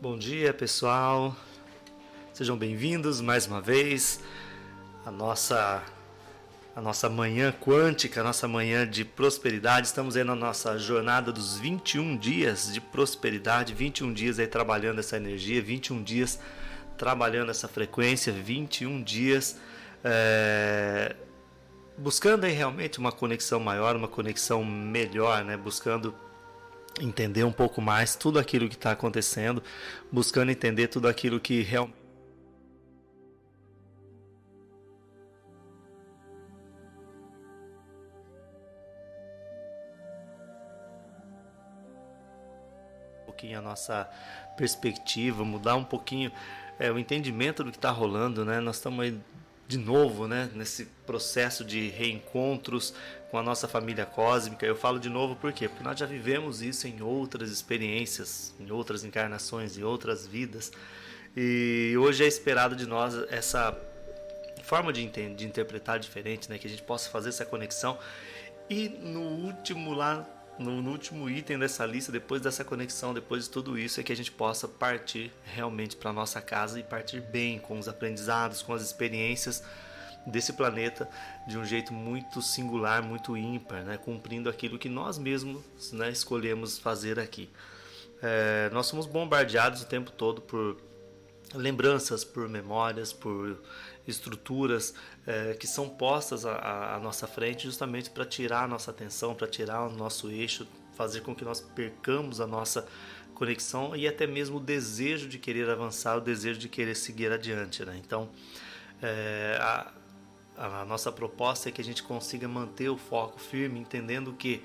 Bom dia, pessoal. Sejam bem-vindos mais uma vez à nossa a nossa manhã quântica, a nossa manhã de prosperidade. Estamos aí na nossa jornada dos 21 dias de prosperidade, 21 dias aí trabalhando essa energia, 21 dias trabalhando essa frequência, 21 dias é, buscando aí realmente uma conexão maior, uma conexão melhor, né? Buscando entender um pouco mais tudo aquilo que está acontecendo, buscando entender tudo aquilo que realmente um pouquinho a nossa perspectiva, mudar um pouquinho é, o entendimento do que está rolando, né? Nós estamos aí de novo, né, nesse processo de reencontros com a nossa família cósmica. Eu falo de novo por quê? Porque nós já vivemos isso em outras experiências, em outras encarnações, em outras vidas. E hoje é esperado de nós essa forma de, de interpretar diferente, né, que a gente possa fazer essa conexão. E no último lá no, no, último item dessa lista, depois dessa conexão, depois de tudo isso, é que a gente possa partir realmente para nossa casa e partir bem com os aprendizados, com as experiências desse planeta de um jeito muito singular, muito ímpar, né? cumprindo aquilo que nós mesmos né, escolhemos fazer aqui. É, nós somos bombardeados o tempo todo por lembranças, por memórias, por estruturas é, que são postas à, à nossa frente justamente para tirar a nossa atenção, para tirar o nosso eixo, fazer com que nós percamos a nossa conexão e até mesmo o desejo de querer avançar, o desejo de querer seguir adiante. Né? Então, é, a, a nossa proposta é que a gente consiga manter o foco firme, entendendo que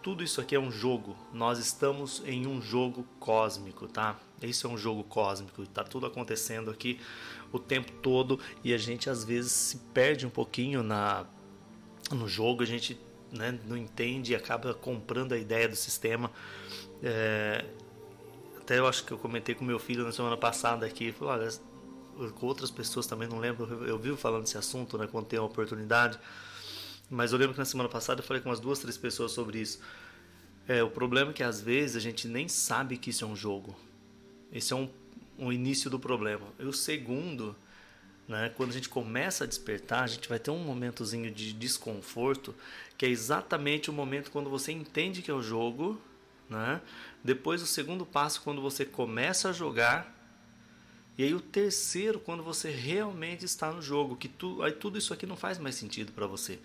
tudo isso aqui é um jogo. Nós estamos em um jogo cósmico, tá? Isso é um jogo cósmico. Está tudo acontecendo aqui o tempo todo e a gente às vezes se perde um pouquinho na no jogo. A gente né, não entende e acaba comprando a ideia do sistema. É, até eu acho que eu comentei com meu filho na semana passada aqui. Falei, olha, com outras pessoas também não lembro. Eu vivo falando desse assunto, né? Quando tem a oportunidade. Mas eu lembro que na semana passada eu falei com umas duas, três pessoas sobre isso. É, o problema é que às vezes a gente nem sabe que isso é um jogo. Esse é um, um início do problema. E o segundo, né, quando a gente começa a despertar, a gente vai ter um momentozinho de desconforto, que é exatamente o momento quando você entende que é o jogo. Né? Depois, o segundo passo, quando você começa a jogar. E aí, o terceiro, quando você realmente está no jogo, que tu, aí tudo isso aqui não faz mais sentido para você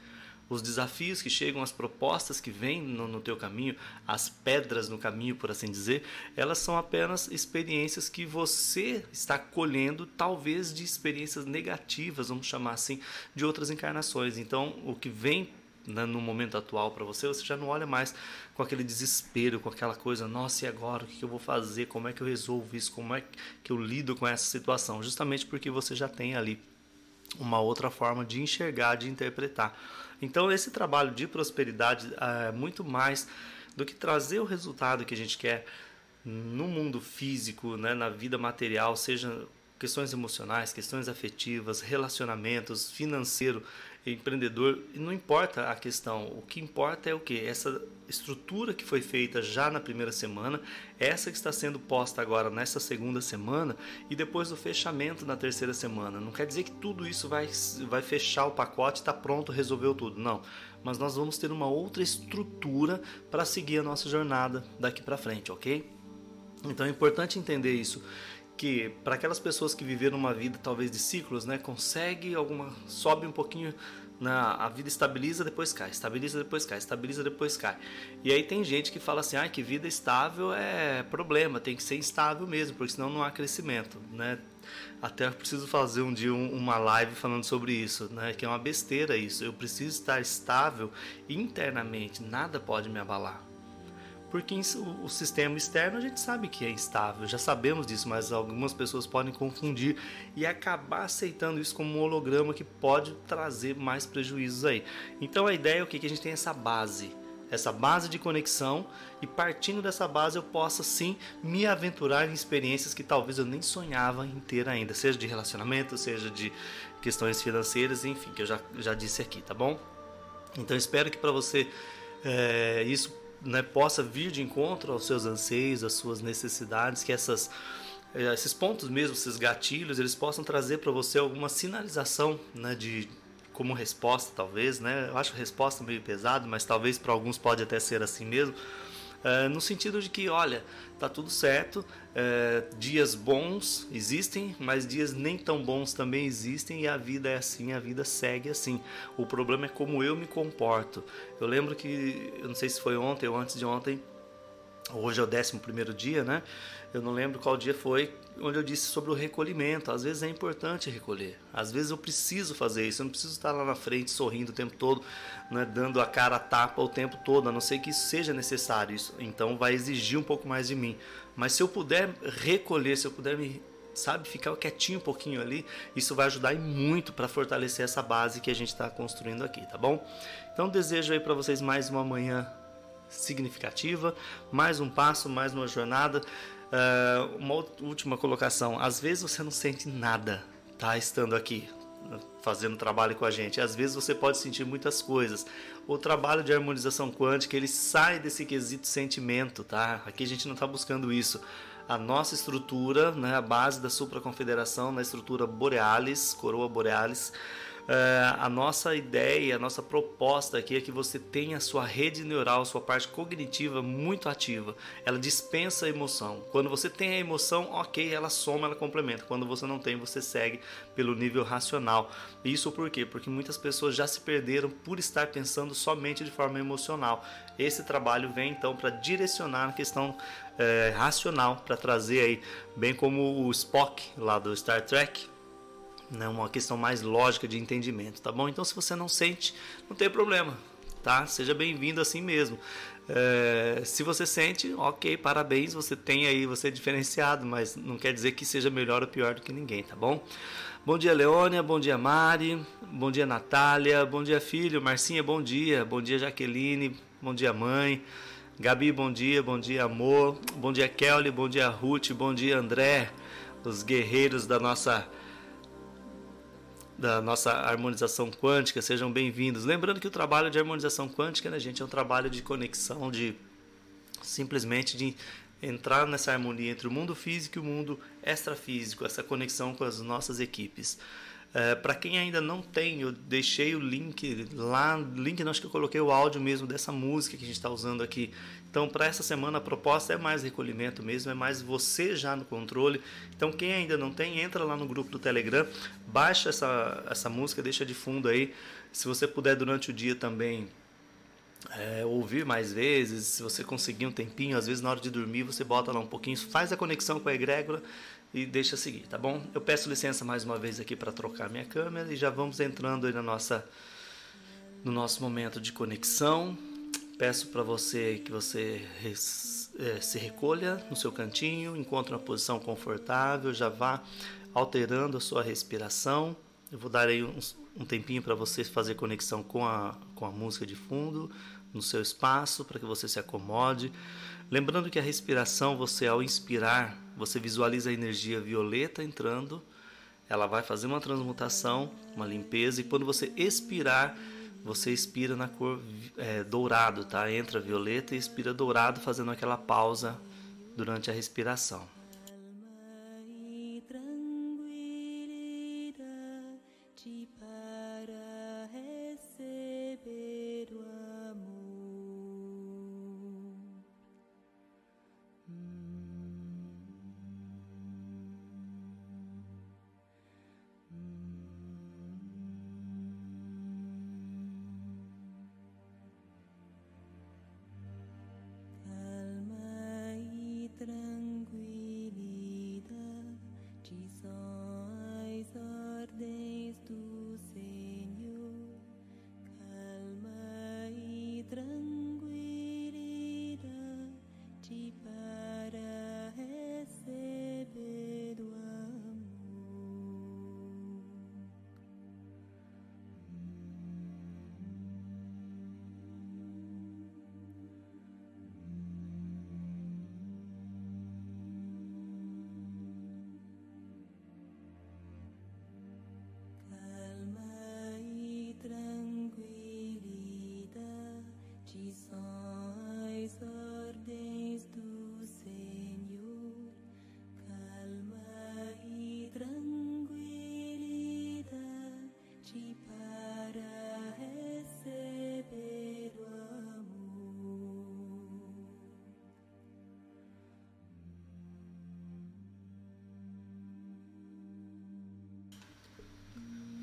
os desafios que chegam, as propostas que vêm no, no teu caminho, as pedras no caminho, por assim dizer, elas são apenas experiências que você está colhendo, talvez de experiências negativas, vamos chamar assim, de outras encarnações. Então, o que vem no momento atual para você, você já não olha mais com aquele desespero, com aquela coisa, nossa, e agora? O que eu vou fazer? Como é que eu resolvo isso? Como é que eu lido com essa situação? Justamente porque você já tem ali uma outra forma de enxergar, de interpretar. Então, esse trabalho de prosperidade é muito mais do que trazer o resultado que a gente quer no mundo físico, né, na vida material, seja questões emocionais, questões afetivas, relacionamentos, financeiro, empreendedor, não importa a questão, o que importa é o que? Essa estrutura que foi feita já na primeira semana, essa que está sendo posta agora nessa segunda semana e depois do fechamento na terceira semana. Não quer dizer que tudo isso vai, vai fechar o pacote, está pronto, resolveu tudo. Não. Mas nós vamos ter uma outra estrutura para seguir a nossa jornada daqui para frente, ok? Então é importante entender isso que para aquelas pessoas que viveram uma vida talvez de ciclos, né, consegue alguma sobe um pouquinho na a vida estabiliza depois cai, estabiliza depois cai, estabiliza depois cai. E aí tem gente que fala assim, ah, que vida estável é problema, tem que ser estável mesmo, porque senão não há crescimento, né? Até preciso fazer um dia uma live falando sobre isso, né? Que é uma besteira isso. Eu preciso estar estável internamente, nada pode me abalar porque o sistema externo a gente sabe que é instável, já sabemos disso, mas algumas pessoas podem confundir e acabar aceitando isso como um holograma que pode trazer mais prejuízos aí. Então a ideia é o que? Que a gente tem essa base, essa base de conexão e partindo dessa base eu possa sim me aventurar em experiências que talvez eu nem sonhava em ter ainda, seja de relacionamento, seja de questões financeiras, enfim, que eu já, já disse aqui, tá bom? Então espero que para você é, isso né, possa vir de encontro aos seus anseios, às suas necessidades, que essas é, esses pontos mesmo, esses gatilhos, eles possam trazer para você alguma sinalização, né, de como resposta talvez, né? Eu acho resposta meio pesado, mas talvez para alguns pode até ser assim mesmo. É, no sentido de que, olha, tá tudo certo, é, dias bons existem, mas dias nem tão bons também existem e a vida é assim, a vida segue assim. O problema é como eu me comporto. Eu lembro que, eu não sei se foi ontem ou antes de ontem, hoje é o décimo primeiro dia, né? Eu não lembro qual dia foi, onde eu disse sobre o recolhimento. Às vezes é importante recolher. Às vezes eu preciso fazer isso. Eu não preciso estar lá na frente sorrindo o tempo todo, né, dando a cara a tapa o tempo todo, a não ser que isso seja necessário. Isso, então vai exigir um pouco mais de mim. Mas se eu puder recolher, se eu puder me sabe, ficar quietinho um pouquinho ali, isso vai ajudar muito para fortalecer essa base que a gente está construindo aqui, tá bom? Então desejo aí para vocês mais uma manhã significativa, mais um passo, mais uma jornada. Uh, uma última colocação: às vezes você não sente nada, tá? Estando aqui fazendo trabalho com a gente. Às vezes você pode sentir muitas coisas. O trabalho de harmonização quântica ele sai desse quesito sentimento, tá? Aqui a gente não está buscando isso. A nossa estrutura, né, a base da supraconfederação, na estrutura borealis, coroa borealis, Uh, a nossa ideia, a nossa proposta aqui é que você tenha a sua rede neural, sua parte cognitiva muito ativa. Ela dispensa a emoção. Quando você tem a emoção, ok, ela soma, ela complementa. Quando você não tem, você segue pelo nível racional. Isso por quê? Porque muitas pessoas já se perderam por estar pensando somente de forma emocional. Esse trabalho vem então para direcionar a questão é, racional, para trazer aí, bem como o Spock lá do Star Trek, né, uma questão mais lógica de entendimento, tá bom? Então, se você não sente, não tem problema, tá? Seja bem-vindo assim mesmo. É, se você sente, ok, parabéns, você tem aí, você é diferenciado, mas não quer dizer que seja melhor ou pior do que ninguém, tá bom? Bom dia, Leônia, bom dia, Mari, bom dia, Natália, bom dia, filho, Marcinha, bom dia, bom dia, Jaqueline, bom dia, mãe, Gabi, bom dia, bom dia, amor, bom dia, Kelly, bom dia, Ruth, bom dia, André, os guerreiros da nossa da nossa harmonização quântica, sejam bem-vindos. Lembrando que o trabalho de harmonização quântica, né, gente, é um trabalho de conexão, de simplesmente de entrar nessa harmonia entre o mundo físico e o mundo extrafísico, essa conexão com as nossas equipes. É, para quem ainda não tem, eu deixei o link lá, link não acho que eu coloquei o áudio mesmo dessa música que a gente está usando aqui. Então, para essa semana a proposta é mais recolhimento mesmo, é mais você já no controle. Então, quem ainda não tem, entra lá no grupo do Telegram, baixa essa, essa música, deixa de fundo aí. Se você puder durante o dia também é, ouvir mais vezes, se você conseguir um tempinho, às vezes na hora de dormir você bota lá um pouquinho, faz a conexão com a egrégora e deixa seguir, tá bom? Eu peço licença mais uma vez aqui para trocar minha câmera e já vamos entrando aí na nossa no nosso momento de conexão. Peço para você que você é, se recolha no seu cantinho, encontre uma posição confortável, já vá alterando a sua respiração. Eu vou dar aí um, um tempinho para você fazer conexão com a, com a música de fundo no seu espaço, para que você se acomode. Lembrando que a respiração, você ao inspirar, você visualiza a energia violeta entrando, ela vai fazer uma transmutação, uma limpeza, e quando você expirar, você expira na cor é, dourado, tá? Entra violeta e expira dourado, fazendo aquela pausa durante a respiração. Mm.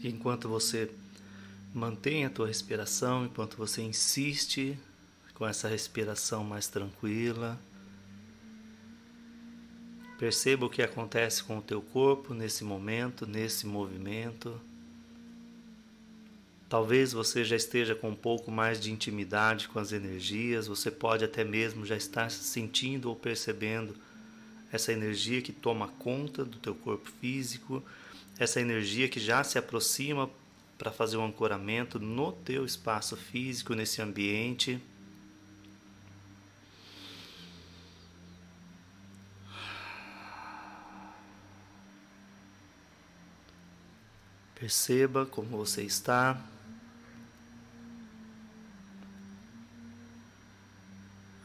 Enquanto você mantém a tua respiração, enquanto você insiste com essa respiração mais tranquila, perceba o que acontece com o teu corpo nesse momento, nesse movimento. Talvez você já esteja com um pouco mais de intimidade com as energias, você pode até mesmo já estar sentindo ou percebendo essa energia que toma conta do teu corpo físico, essa energia que já se aproxima para fazer um ancoramento no teu espaço físico, nesse ambiente. Perceba como você está.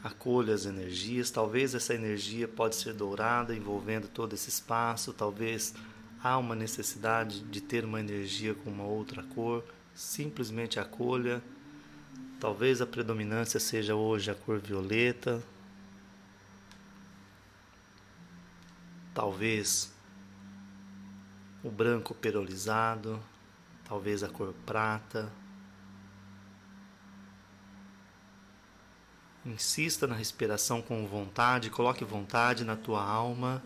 Acolha as energias. Talvez essa energia pode ser dourada, envolvendo todo esse espaço. Talvez há uma necessidade de ter uma energia com uma outra cor. Simplesmente acolha. Talvez a predominância seja hoje a cor violeta. Talvez o branco perolizado, talvez a cor prata. Insista na respiração com vontade, coloque vontade na tua alma.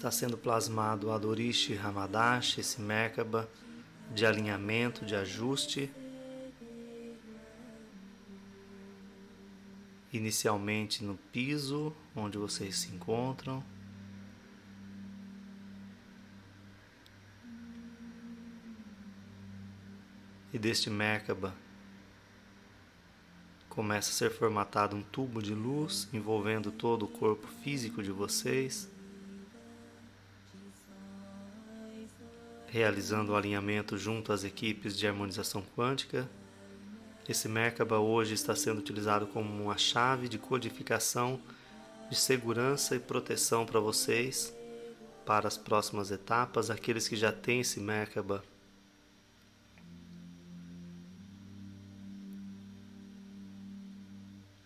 Está sendo plasmado Adorishi Ramadash, esse Merkaba de alinhamento, de ajuste. inicialmente no piso onde vocês se encontram. E deste Merkaba começa a ser formatado um tubo de luz envolvendo todo o corpo físico de vocês, realizando o alinhamento junto às equipes de harmonização quântica esse Merkaba hoje está sendo utilizado como uma chave de codificação de segurança e proteção para vocês para as próximas etapas, aqueles que já têm esse Merkaba.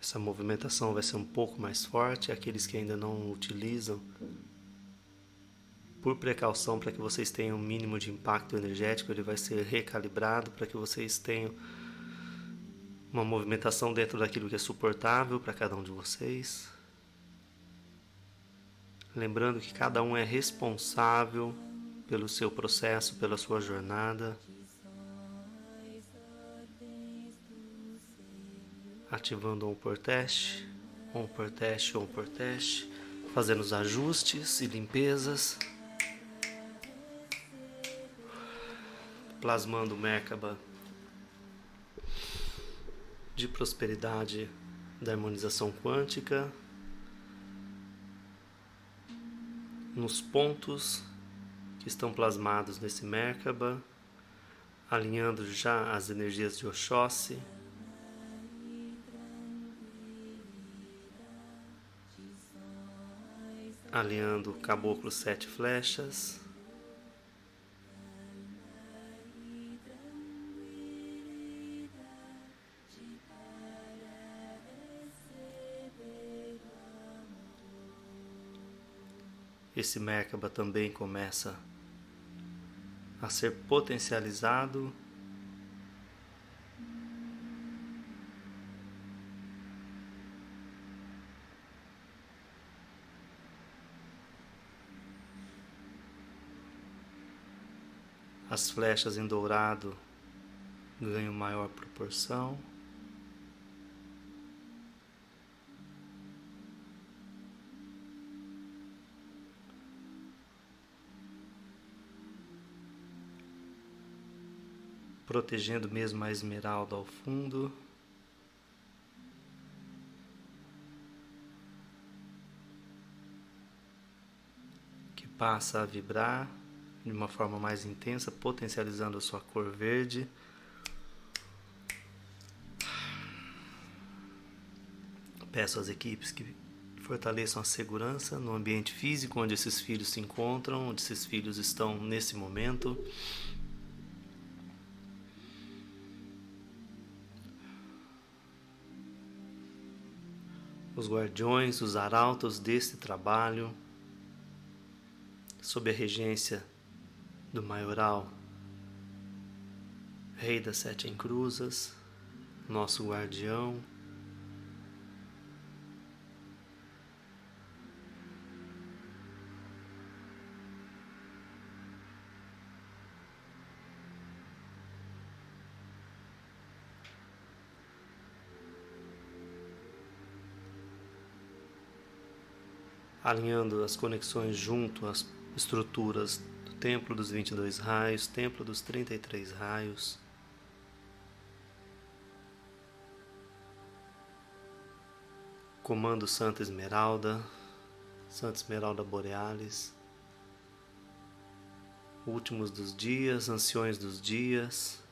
Essa movimentação vai ser um pouco mais forte, aqueles que ainda não utilizam, por precaução para que vocês tenham um mínimo de impacto energético, ele vai ser recalibrado para que vocês tenham uma movimentação dentro daquilo que é suportável para cada um de vocês. Lembrando que cada um é responsável pelo seu processo, pela sua jornada. Ativando um por teste, um por teste, um por teste, fazendo os ajustes e limpezas. Plasmando Merkaba de prosperidade da harmonização quântica nos pontos que estão plasmados nesse Merkaba, alinhando já as energias de Oxóssi. Alinhando o caboclo sete flechas. Esse Merkaba também começa a ser potencializado as flechas em dourado ganham maior proporção. Protegendo mesmo a esmeralda ao fundo. Que passa a vibrar de uma forma mais intensa, potencializando a sua cor verde. Peço às equipes que fortaleçam a segurança no ambiente físico onde esses filhos se encontram, onde esses filhos estão nesse momento. Os guardiões, os arautos deste trabalho, sob a regência do maioral, Rei das Sete Encruzas, nosso guardião. Alinhando as conexões junto às estruturas do Templo dos 22 Raios, Templo dos 33 Raios. Comando Santa Esmeralda, Santa Esmeralda Borealis, Últimos dos Dias, Anciões dos Dias.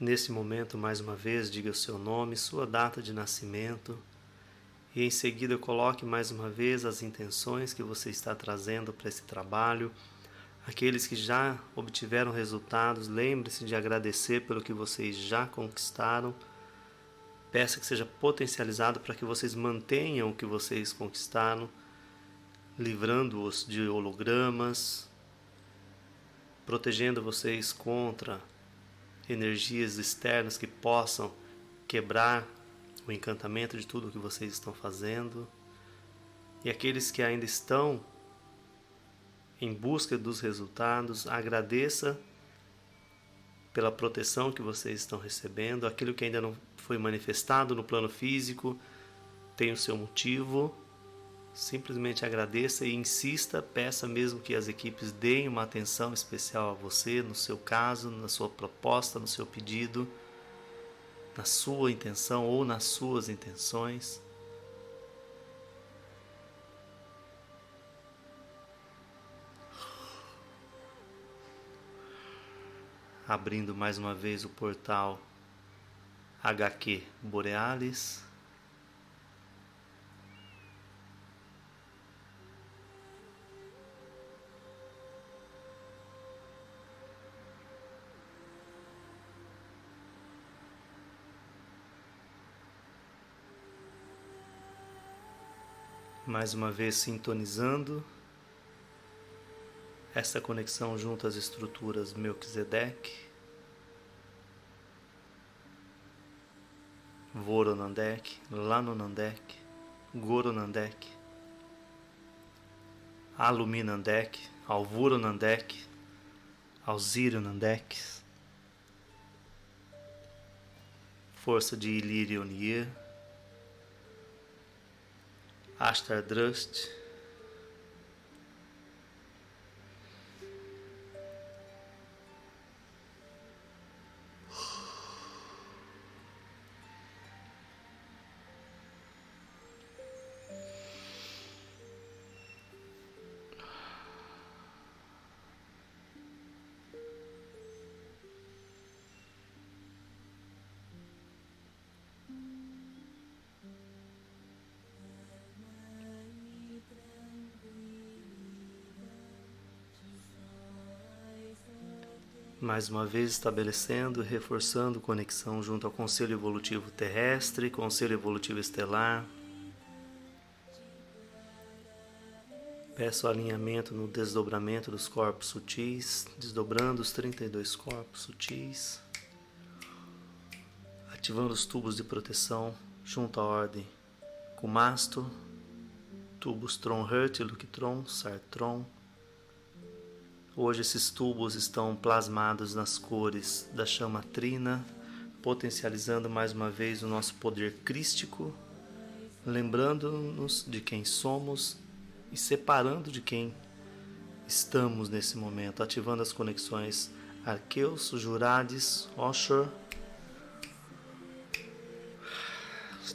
Nesse momento, mais uma vez, diga o seu nome, sua data de nascimento e em seguida coloque mais uma vez as intenções que você está trazendo para esse trabalho. Aqueles que já obtiveram resultados, lembre-se de agradecer pelo que vocês já conquistaram. Peça que seja potencializado para que vocês mantenham o que vocês conquistaram, livrando-os de hologramas, protegendo vocês contra energias externas que possam quebrar o encantamento de tudo o que vocês estão fazendo. E aqueles que ainda estão em busca dos resultados, agradeça pela proteção que vocês estão recebendo. Aquilo que ainda não foi manifestado no plano físico tem o seu motivo Simplesmente agradeça e insista, peça mesmo que as equipes deem uma atenção especial a você, no seu caso, na sua proposta, no seu pedido, na sua intenção ou nas suas intenções. Abrindo mais uma vez o portal HQ Borealis. Mais uma vez sintonizando essa conexão junto às estruturas Melchizedek, Voronandek, Lanonandek, Goronandek, Aluminandek, Alvuronandek, Alzironandek, força de Ilirionir, Astardrust mais uma vez estabelecendo e reforçando conexão junto ao Conselho Evolutivo Terrestre, Conselho Evolutivo Estelar. Peço alinhamento no desdobramento dos corpos sutis, desdobrando os 32 corpos sutis, ativando os tubos de proteção junto à ordem Kumasto, tubos Tronhurt, Luctron, Sartron, Hoje esses tubos estão plasmados nas cores da chama trina, potencializando mais uma vez o nosso poder crístico, lembrando-nos de quem somos e separando de quem estamos nesse momento, ativando as conexões Arqueus, Jurades, Oshur,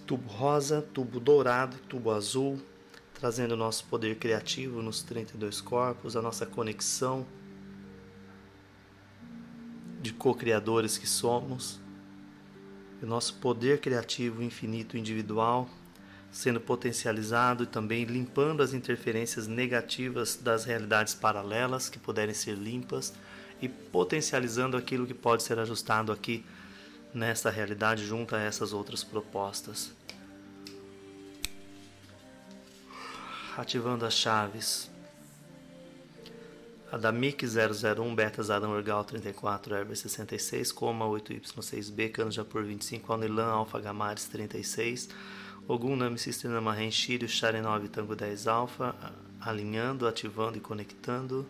tubo rosa, tubo dourado, tubo azul, trazendo o nosso poder criativo nos 32 corpos, a nossa conexão de co-criadores que somos, o nosso poder criativo infinito individual sendo potencializado e também limpando as interferências negativas das realidades paralelas que puderem ser limpas e potencializando aquilo que pode ser ajustado aqui nesta realidade junto a essas outras propostas. Ativando as chaves. Adamic 001, Beta Zadam Orgal 34, Herber 66, Coma 8Y6B, Canos Japur 25, Alnilan Alfa Gamares 36, Ogum Nami Sistema Mahen Shiryu Share 9 Tango 10 Alfa, alinhando, ativando e conectando.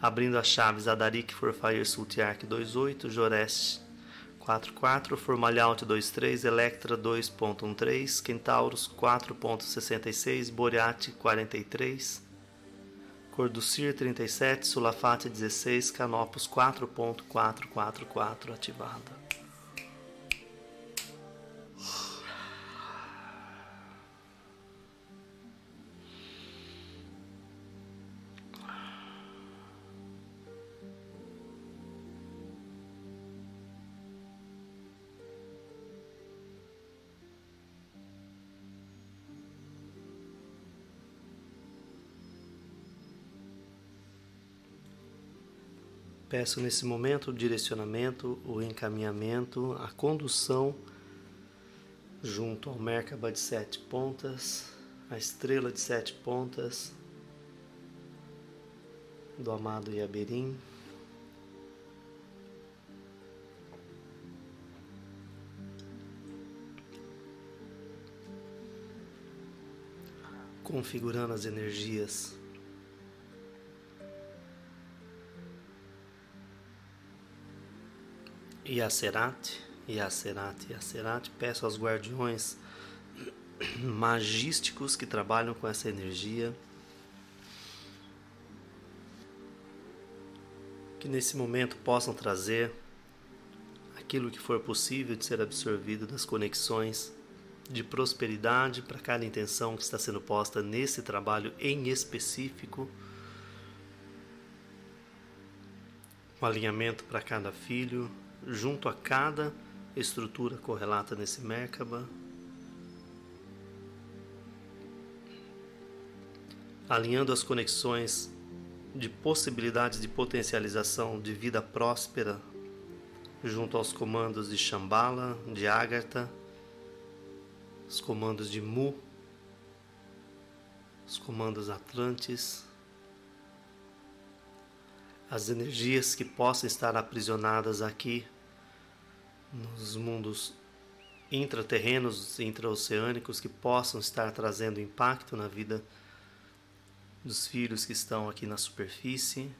Abrindo as chaves Adarik for Fire Sultiark 28, Jores 44, Formalhaut 23, Electra 2.13, Kentauros 4.66, Boreate 43, Corducir 37, Sulafate 16, Canopus 4.444 ativada. Peço nesse momento o direcionamento, o encaminhamento, a condução junto ao Merkaba de sete pontas, a estrela de sete pontas do amado Yaberim. Configurando as energias Yacerat, Yacerat, Yacerat, peço aos guardiões magísticos que trabalham com essa energia que nesse momento possam trazer aquilo que for possível de ser absorvido das conexões de prosperidade para cada intenção que está sendo posta nesse trabalho em específico. Um alinhamento para cada filho, junto a cada estrutura correlata nesse Merkaba. Alinhando as conexões de possibilidades de potencialização de vida próspera junto aos comandos de Shambhala, de Agartha, os comandos de Mu, os comandos Atlantes, as energias que possam estar aprisionadas aqui nos mundos intraterrenos, intraoceânicos que possam estar trazendo impacto na vida dos filhos que estão aqui na superfície.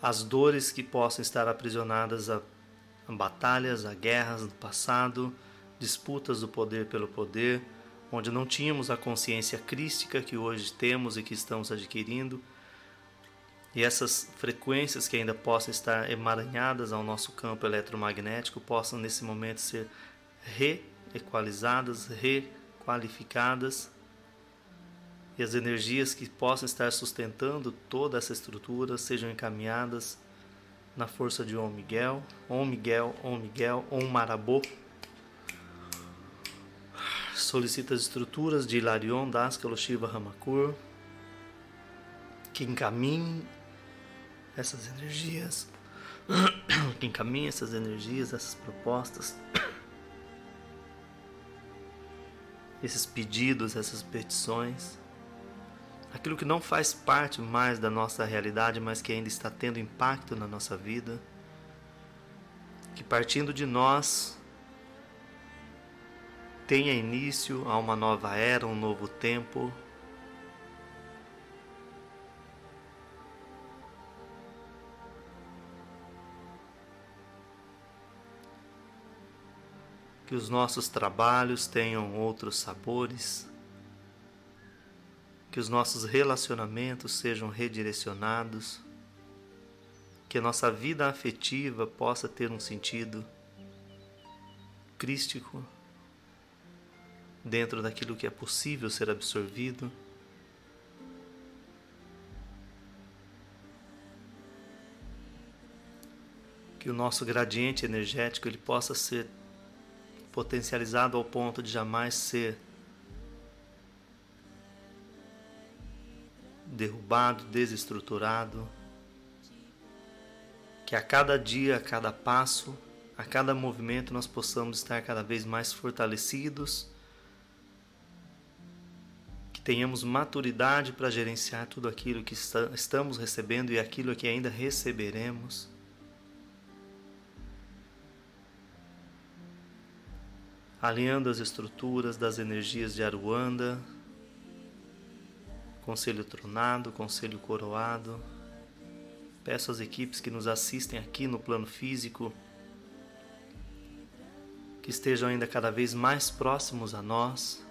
As dores que possam estar aprisionadas a, a batalhas, a guerras no passado, disputas do poder pelo poder onde não tínhamos a consciência crística que hoje temos e que estamos adquirindo, e essas frequências que ainda possam estar emaranhadas ao nosso campo eletromagnético possam nesse momento ser reequalizadas, requalificadas, e as energias que possam estar sustentando toda essa estrutura sejam encaminhadas na força de Om Miguel, Om Miguel, Om Miguel, Om Marabô solicita as estruturas de Hilarion, Daskalo, Shiva, Ramakur, que encaminhe essas energias, que encaminhe essas energias, essas propostas, esses pedidos, essas petições, aquilo que não faz parte mais da nossa realidade, mas que ainda está tendo impacto na nossa vida, que partindo de nós tenha início a uma nova era, um novo tempo. Que os nossos trabalhos tenham outros sabores, que os nossos relacionamentos sejam redirecionados, que a nossa vida afetiva possa ter um sentido crístico dentro daquilo que é possível ser absorvido. que o nosso gradiente energético ele possa ser potencializado ao ponto de jamais ser derrubado, desestruturado. Que a cada dia, a cada passo, a cada movimento nós possamos estar cada vez mais fortalecidos, tenhamos maturidade para gerenciar tudo aquilo que está, estamos recebendo e aquilo que ainda receberemos. Alinhando as estruturas das energias de Aruanda, Conselho Tronado, Conselho Coroado. Peço às equipes que nos assistem aqui no plano físico que estejam ainda cada vez mais próximos a nós,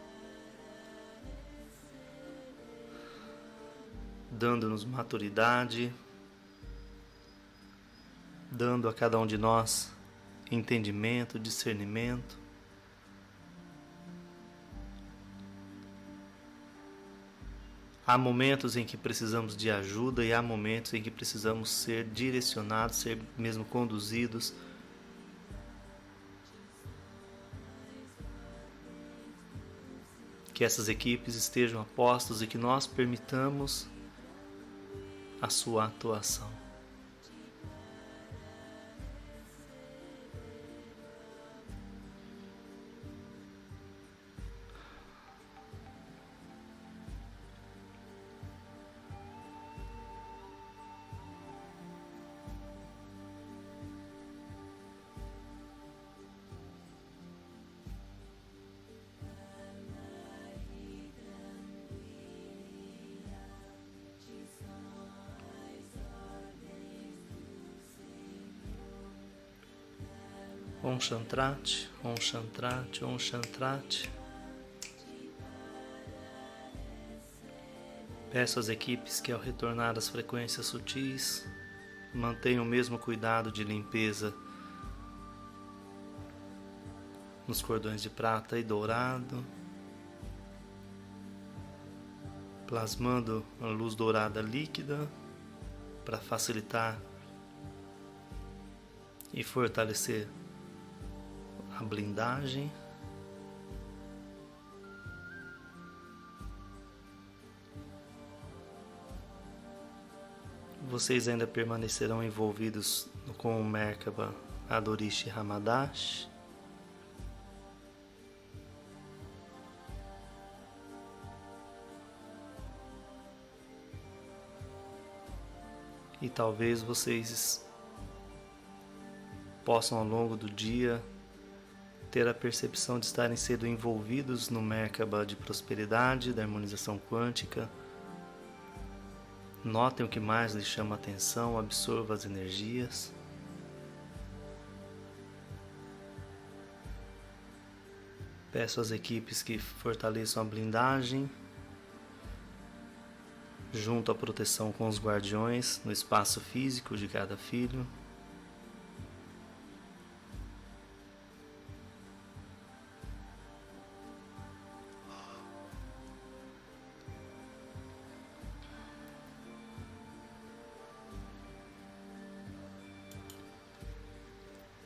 dando-nos maturidade, dando a cada um de nós entendimento, discernimento. Há momentos em que precisamos de ajuda e há momentos em que precisamos ser direcionados, ser mesmo conduzidos que essas equipes estejam apostas e que nós permitamos a sua atuação. Om Shantrat, Om Shantrat, Om Shantrat. Peço às equipes que, ao retornar às frequências sutis, mantenham o mesmo cuidado de limpeza nos cordões de prata e dourado, plasmando a luz dourada líquida para facilitar e fortalecer a blindagem. Vocês ainda permanecerão envolvidos com o Merkaba Adorishi Hamadash. E talvez vocês possam ao longo do dia ter a percepção de estarem sendo envolvidos no Merkaba de prosperidade, da harmonização quântica. Notem o que mais lhes chama atenção, absorva as energias. Peço às equipes que fortaleçam a blindagem junto à proteção com os guardiões no espaço físico de cada filho.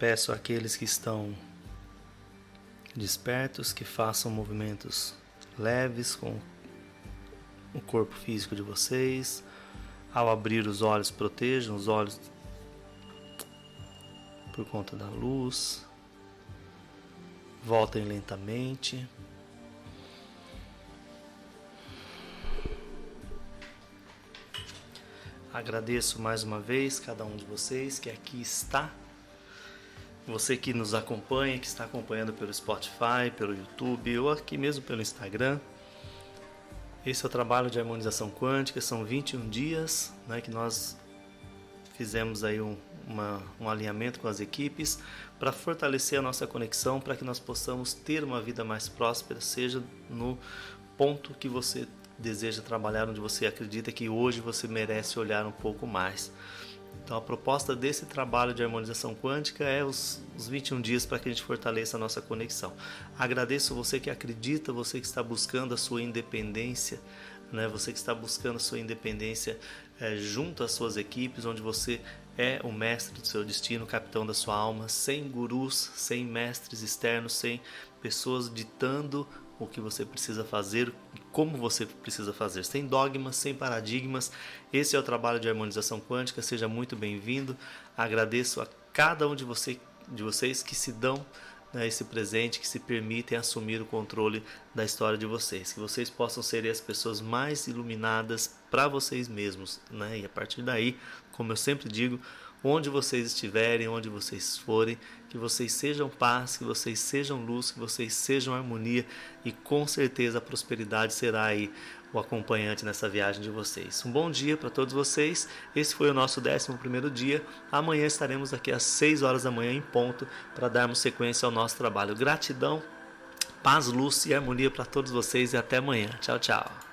Peço àqueles que estão despertos que façam movimentos leves com o corpo físico de vocês. Ao abrir os olhos, protejam os olhos por conta da luz. Voltem lentamente. Agradeço mais uma vez cada um de vocês que aqui está você que nos acompanha, que está acompanhando pelo Spotify, pelo YouTube ou aqui mesmo pelo Instagram. Esse é o trabalho de harmonização quântica, são 21 dias né, que nós fizemos aí um, uma, um alinhamento com as equipes para fortalecer a nossa conexão, para que nós possamos ter uma vida mais próspera, seja no ponto que você deseja trabalhar, onde você acredita que hoje você merece olhar um pouco mais. Então, a proposta desse trabalho de harmonização quântica é os, os 21 dias para que a gente fortaleça a nossa conexão. Agradeço você que acredita, você que está buscando a sua independência, né? você que está buscando a sua independência é, junto às suas equipes, onde você é o mestre do seu destino, capitão da sua alma, sem gurus, sem mestres externos, sem pessoas ditando o que você precisa fazer como você precisa fazer, sem dogmas, sem paradigmas. Esse é o trabalho de harmonização quântica. Seja muito bem-vindo. Agradeço a cada um de, você, de vocês que se dão né, esse presente, que se permitem assumir o controle da história de vocês. Que vocês possam ser as pessoas mais iluminadas para vocês mesmos. Né? E a partir daí, como eu sempre digo, onde vocês estiverem, onde vocês forem, que vocês sejam paz, que vocês sejam luz, que vocês sejam harmonia e com certeza a prosperidade será aí o acompanhante nessa viagem de vocês. Um bom dia para todos vocês. Esse foi o nosso 11 primeiro dia. Amanhã estaremos aqui às 6 horas da manhã em ponto para darmos sequência ao nosso trabalho. Gratidão, paz, luz e harmonia para todos vocês e até amanhã. Tchau, tchau.